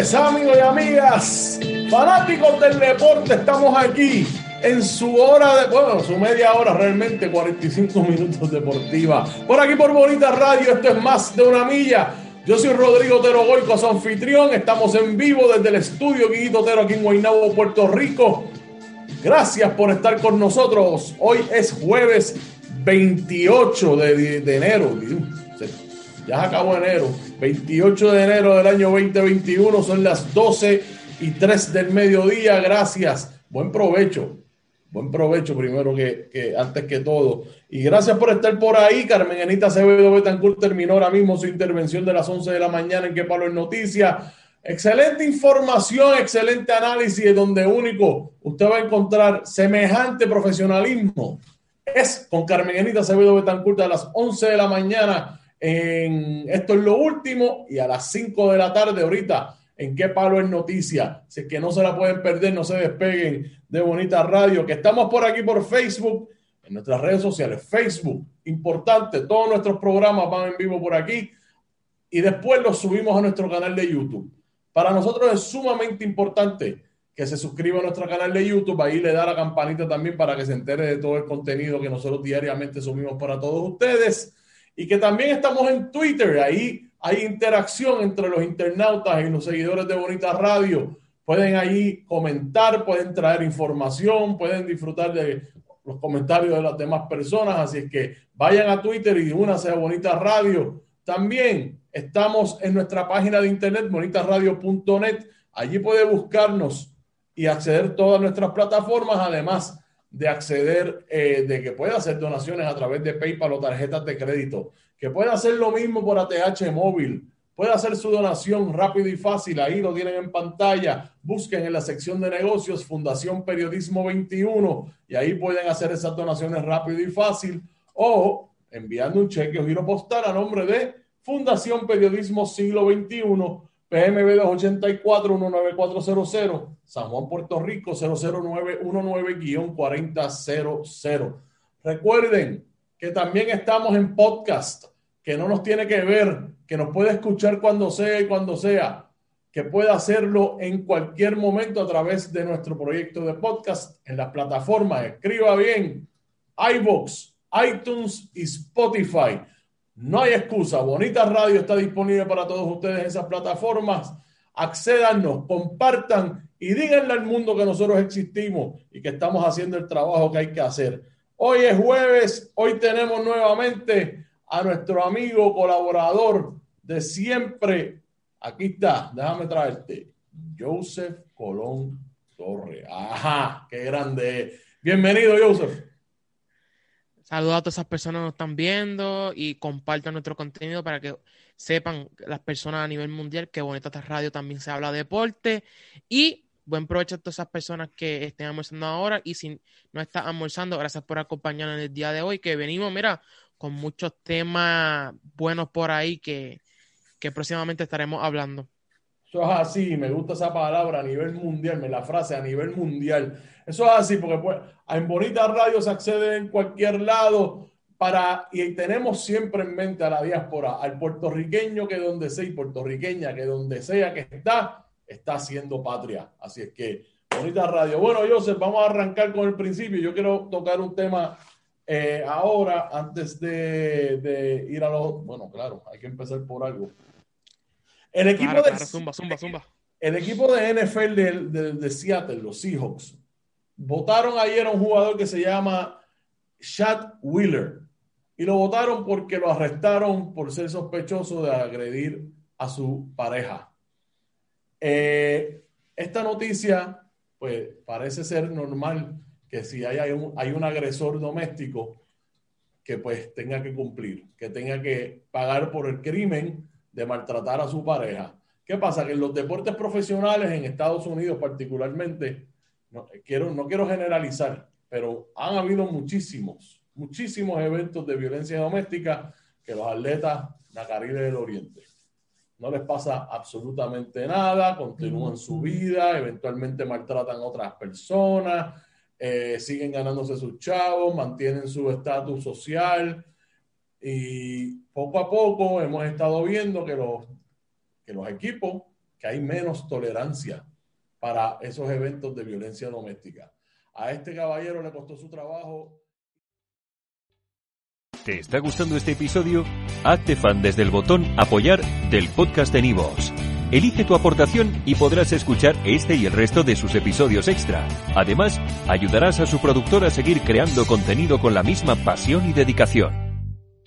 amigos y amigas, fanáticos del deporte. Estamos aquí en su hora de, bueno, su media hora realmente, 45 minutos deportiva. Por aquí por Bonita Radio, esto es más de una milla. Yo soy Rodrigo Otero Goico, su anfitrión. Estamos en vivo desde el estudio Guiguito Otero aquí en Guaynabo, Puerto Rico. Gracias por estar con nosotros. Hoy es jueves 28 de, de enero. Ya acabó enero. 28 de enero del año 2021. Son las 12 y 3 del mediodía. Gracias. Buen provecho. Buen provecho primero que, antes que todo. Y gracias por estar por ahí. Carmen Anita Acevedo Betancourt terminó ahora mismo su intervención de las 11 de la mañana en Que Palo es Noticia. Excelente información, excelente análisis, donde único usted va a encontrar semejante profesionalismo. Es con Carmen Anita Acevedo Betancourt a las 11 de la mañana. En, esto es lo último y a las 5 de la tarde ahorita en qué palo es noticia. Así que no se la pueden perder, no se despeguen de Bonita Radio, que estamos por aquí por Facebook, en nuestras redes sociales. Facebook, importante, todos nuestros programas van en vivo por aquí y después los subimos a nuestro canal de YouTube. Para nosotros es sumamente importante que se suscriba a nuestro canal de YouTube, ahí le da la campanita también para que se entere de todo el contenido que nosotros diariamente subimos para todos ustedes y que también estamos en Twitter, ahí hay interacción entre los internautas y los seguidores de Bonita Radio. Pueden ahí comentar, pueden traer información, pueden disfrutar de los comentarios de las demás personas. Así es que vayan a Twitter y únanse a Bonita Radio. También estamos en nuestra página de internet, bonitaradio.net. Allí puede buscarnos y acceder a todas nuestras plataformas, además de acceder, eh, de que pueda hacer donaciones a través de PayPal o tarjetas de crédito que puede hacer lo mismo por ATH móvil, puede hacer su donación rápido y fácil, ahí lo tienen en pantalla, busquen en la sección de negocios Fundación Periodismo 21 y ahí pueden hacer esas donaciones rápido y fácil o enviando un cheque o giro postal a nombre de Fundación Periodismo Siglo XXI, PMB 284-19400, San Juan, Puerto Rico 00919-4000. Recuerden que también estamos en podcast que no nos tiene que ver, que nos puede escuchar cuando sea y cuando sea, que pueda hacerlo en cualquier momento a través de nuestro proyecto de podcast en las plataformas. Escriba bien, iBox, iTunes y Spotify. No hay excusa. Bonita Radio está disponible para todos ustedes en esas plataformas. Accédanos, compartan y díganle al mundo que nosotros existimos y que estamos haciendo el trabajo que hay que hacer. Hoy es jueves, hoy tenemos nuevamente a nuestro amigo colaborador de siempre. Aquí está, déjame traerte. Joseph Colón Torre. Ajá, qué grande. Bienvenido, Joseph. Saludos a todas esas personas que nos están viendo y compartan nuestro contenido para que sepan las personas a nivel mundial que Bonita Radio también se habla de deporte y buen provecho a todas esas personas que estén almorzando ahora y si no están almorzando, gracias por acompañarnos en el día de hoy que venimos, mira, con muchos temas buenos por ahí que, próximamente estaremos hablando. Eso es así, me gusta esa palabra a nivel mundial, me la frase a nivel mundial. Eso es así, porque pues, en Bonita Radio se accede en cualquier lado para, y tenemos siempre en mente a la diáspora, al puertorriqueño que donde sea y puertorriqueña que donde sea que está, está haciendo patria. Así es que, Bonita Radio. Bueno, Joseph, vamos a arrancar con el principio. Yo quiero tocar un tema eh, ahora, antes de, ir a los. Bueno, claro, hay que empezar por algo. El equipo de. zumba, zumba, zumba. El equipo de NFL de, de, Seattle, los Seahawks, votaron ayer a un jugador que se llama Chad Wheeler. Y lo votaron porque lo arrestaron por ser sospechoso de agredir a su pareja. Eh, esta noticia, pues parece ser normal que si hay, un, hay un agresor doméstico, que pues tenga que cumplir, que tenga que pagar por el crimen de maltratar a su pareja. ¿Qué pasa? Que en los deportes profesionales en Estados Unidos particularmente, no quiero, no quiero generalizar, pero han habido muchísimos, muchísimos eventos de violencia doméstica que los atletas la Caribe del Oriente. No les pasa absolutamente nada, continúan su vida, eventualmente maltratan a otras personas, eh, siguen ganándose sus chavos, mantienen su estatus social y poco a poco hemos estado viendo que los, que los equipos que hay menos tolerancia para esos eventos de violencia doméstica. A este caballero le costó su trabajo. ¿Te está gustando este episodio? Hazte fan desde el botón apoyar del podcast de Nivos. Elige tu aportación y podrás escuchar este y el resto de sus episodios extra. Además, ayudarás a su productor a seguir creando contenido con la misma pasión y dedicación.